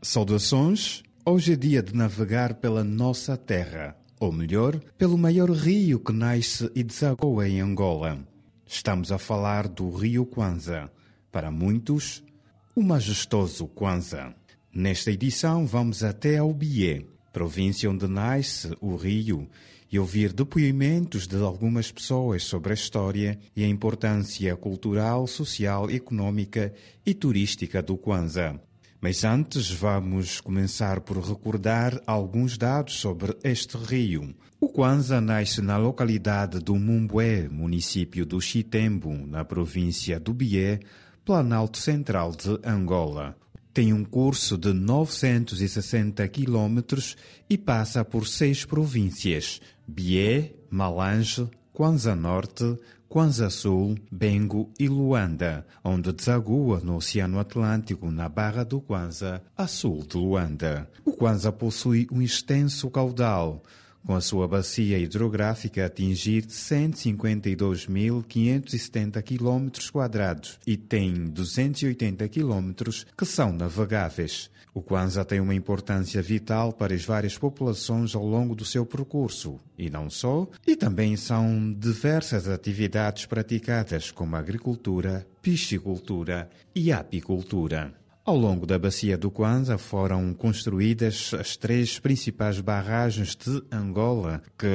Saudações! Hoje é dia de navegar pela nossa terra, ou melhor, pelo maior rio que nasce e desagoa em Angola. Estamos a falar do Rio Kwanza. Para muitos, o majestoso Kwanza. Nesta edição, vamos até ao Bié, província onde nasce o rio, e ouvir depoimentos de algumas pessoas sobre a história e a importância cultural, social, econômica e turística do Kwanza. Mas antes vamos começar por recordar alguns dados sobre este rio. O Kwanza nasce na localidade do Mumbué, município do Chitembo, na província do Bié, Planalto Central de Angola. Tem um curso de 960 quilômetros e passa por seis províncias: Bié, Malange, Kwanza Norte, Sul, Bengo e Luanda, onde desagua no Oceano Atlântico na Barra do Kwanza, a sul de Luanda. O Kwanza possui um extenso caudal, com a sua bacia hidrográfica atingir 152.570 km quadrados e tem 280 km que são navegáveis. O Kwanza tem uma importância vital para as várias populações ao longo do seu percurso, e não só, e também são diversas atividades praticadas como agricultura, piscicultura e apicultura. Ao longo da bacia do Kwanza foram construídas as três principais barragens de Angola, que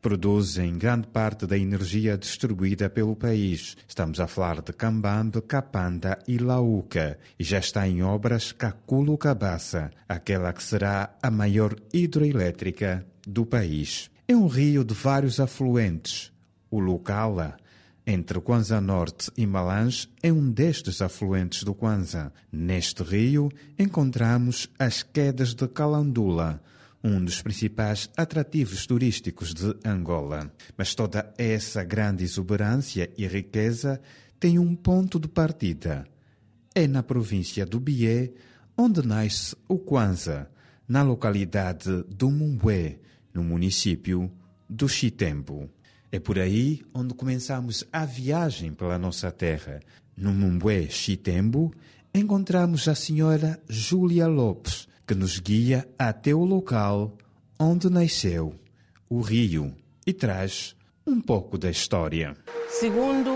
produzem grande parte da energia distribuída pelo país. Estamos a falar de Cambambe, Capanda e Lauca. E já está em obras Caculo Cabaça, aquela que será a maior hidroelétrica do país. É um rio de vários afluentes. O Lucala, entre Kwanza Norte e Malange é um destes afluentes do Kwanza. Neste rio encontramos as quedas de Calandula, um dos principais atrativos turísticos de Angola. Mas toda essa grande exuberância e riqueza tem um ponto de partida. É na província do Bié, onde nasce o Kwanza, na localidade do Mumbué, no município do Chitembo. É por aí onde começamos a viagem pela nossa terra. No Mumbué Chitembo, encontramos a senhora Júlia Lopes, que nos guia até o local onde nasceu, o rio, e traz um pouco da história. Segundo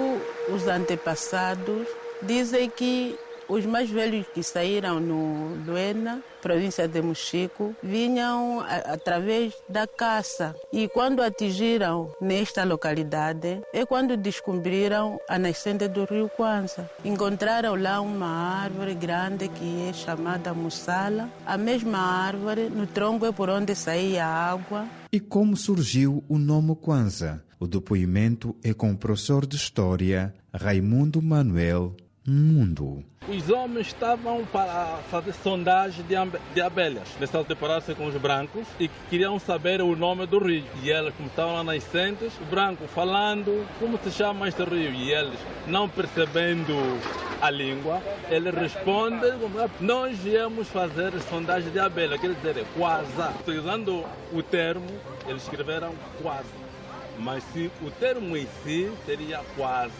os antepassados, dizem que os mais velhos que saíram no Luena, província de Mochico, vinham a, através da caça. E quando atingiram nesta localidade, é quando descobriram a nascente do rio Kwanza. Encontraram lá uma árvore grande que é chamada Mussala. A mesma árvore, no tronco é por onde saía a água. E como surgiu o nome Kwanza? O depoimento é com o professor de História, Raimundo Manuel Mundo. Os homens estavam para fazer sondagem de, abelhas. Começaram a deparar-se com os brancos e queriam saber o nome do rio. E eles, como estavam lá nascentes, o branco falando como se chama este rio. E eles, não percebendo a língua, ele responde: Nós viemos fazer sondagem de abelha, quer dizer, quase. Utilizando o termo, eles escreveram quase. Mas se o termo em si seria quase.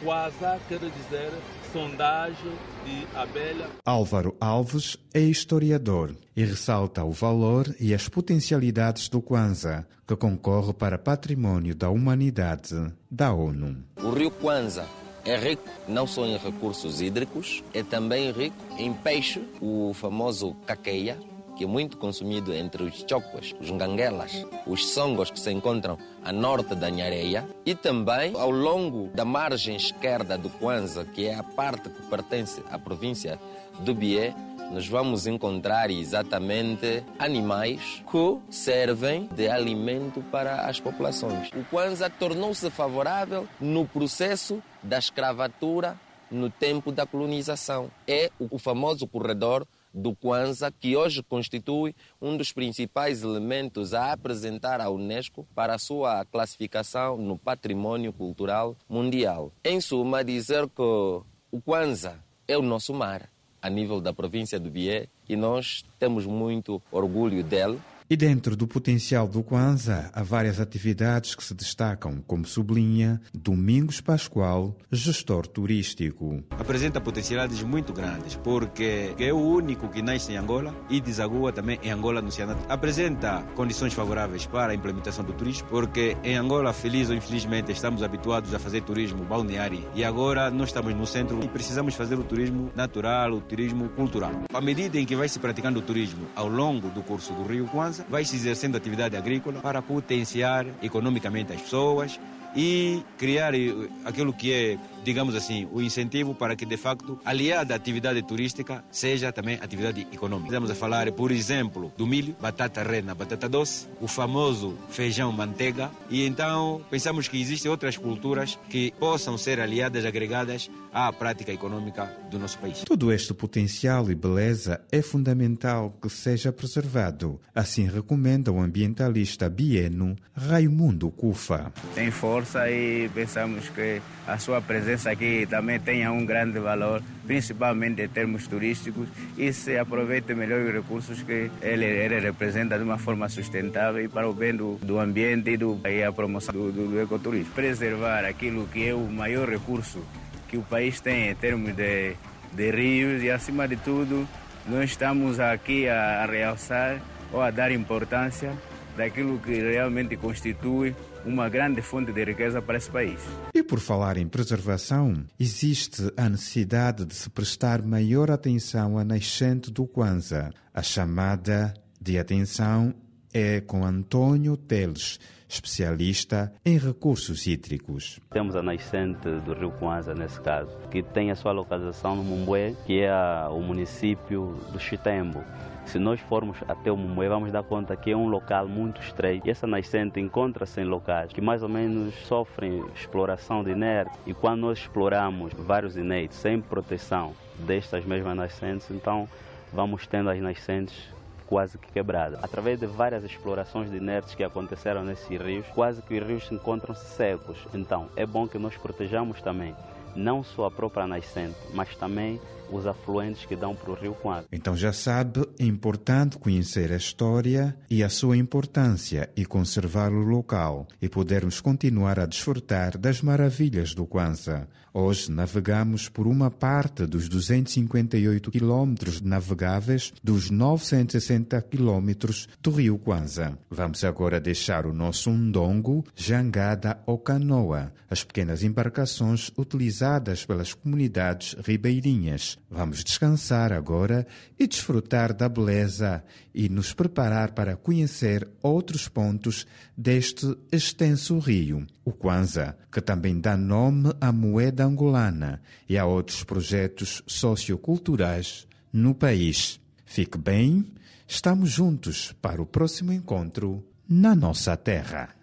Quase quer dizer sondagem de abelha. Álvaro Alves é historiador e ressalta o valor e as potencialidades do Kwanza, que concorre para patrimônio da humanidade da ONU. O rio Kwanza é rico não só em recursos hídricos, é também rico em peixe, o famoso caqueia, que é muito consumido entre os chocuas, os nganguelas, os songos que se encontram a norte da Nhareia e também ao longo da margem esquerda do Kwanza, que é a parte que pertence à província do Bié, nós vamos encontrar exatamente animais que servem de alimento para as populações. O Kwanza tornou-se favorável no processo da escravatura no tempo da colonização. É o famoso corredor do Kwanza, que hoje constitui um dos principais elementos a apresentar à Unesco para a sua classificação no patrimônio cultural mundial. Em suma, dizer que o Kwanza é o nosso mar, a nível da província do Bié, e nós temos muito orgulho dele, E dentro do potencial do Kwanza, há várias atividades que se destacam, como sublinha Domingos Pascoal, gestor turístico. Apresenta potencialidades muito grandes, porque é o único que nasce em Angola e desagua também em Angola no Cianat. Apresenta condições favoráveis para a implementação do turismo, porque em Angola, feliz ou infelizmente, estamos habituados a fazer turismo balneário e agora nós estamos no centro e precisamos fazer o turismo natural, o turismo cultural. À medida em que vai se praticando o turismo ao longo do curso do Rio Kwanza, vai se exercendo atividade agrícola para potenciar economicamente as pessoas e criar eh, aquilo que é, digamos assim, o incentivo para que, de facto, aliada à atividade turística, seja também atividade econômica. Estamos a falar, por exemplo, do milho, batata rena, batata doce, o famoso feijão manteiga, e então pensamos que existem outras culturas que possam ser aliadas, agregadas à prática econômica do nosso país. Todo este potencial e beleza é fundamental que seja preservado. Assim recomenda o ambientalista bieno Raimundo Cufa. Tem força e pensamos que a sua presença aqui também tenha um grande valor, principalmente em termos turísticos, e se aproveite melhor os recursos que ele, ele representa de uma forma sustentável e para o bem do, do ambiente e, do, e a promoção do, do, do ecoturismo. Preservar aquilo que é o maior recurso que o país tem em termos de, de rios e, acima de tudo, nós estamos aqui a, a realçar ou a dar importância daquilo que realmente constitui uma grande fonte de riqueza para esse país. E por falar em preservação, existe a necessidade de se prestar maior atenção à nascente do Kwanza. A chamada de atenção é com Antônio Teles, especialista em recursos hídricos. Temos a nascente do rio Kwanza, nesse caso, que tem a sua localização no Mumbué, que é o município do Chitembo. Se nós formos até o Mumbué, vamos dar conta que é um local muito estreito. E essa nascente encontra-se em locais que mais ou menos sofrem exploração de inerte. E quando nós exploramos vários inéditos sem proteção destas mesmas nascentes, então vamos tendo as nascentes quase que quebradas. Através de várias explorações de inertes que aconteceram nesses rios, quase que os rios encontram-se secos. Então, é bom que nós protejamos também não só a própria nascente, mas também os afluentes que dão para o rio Quadro. Então já sabe, é importante conhecer a história e a sua importância e conservar o local e podermos continuar a desfrutar das maravilhas do Kwanza. Hoje navegamos por uma parte dos 258 quilômetros navegáveis dos 960 quilômetros do rio Kwanza. Vamos agora deixar o nosso undongo, jangada ou canoa, as pequenas embarcações utilizadas pelas comunidades ribeirinhas Vamos descansar agora e desfrutar da beleza e nos preparar para conhecer outros pontos deste extenso rio, o Kwanza, que também dá nome à moeda angolana e a outros projetos socioculturais no país. Fique bem, estamos juntos para o próximo encontro na nossa terra.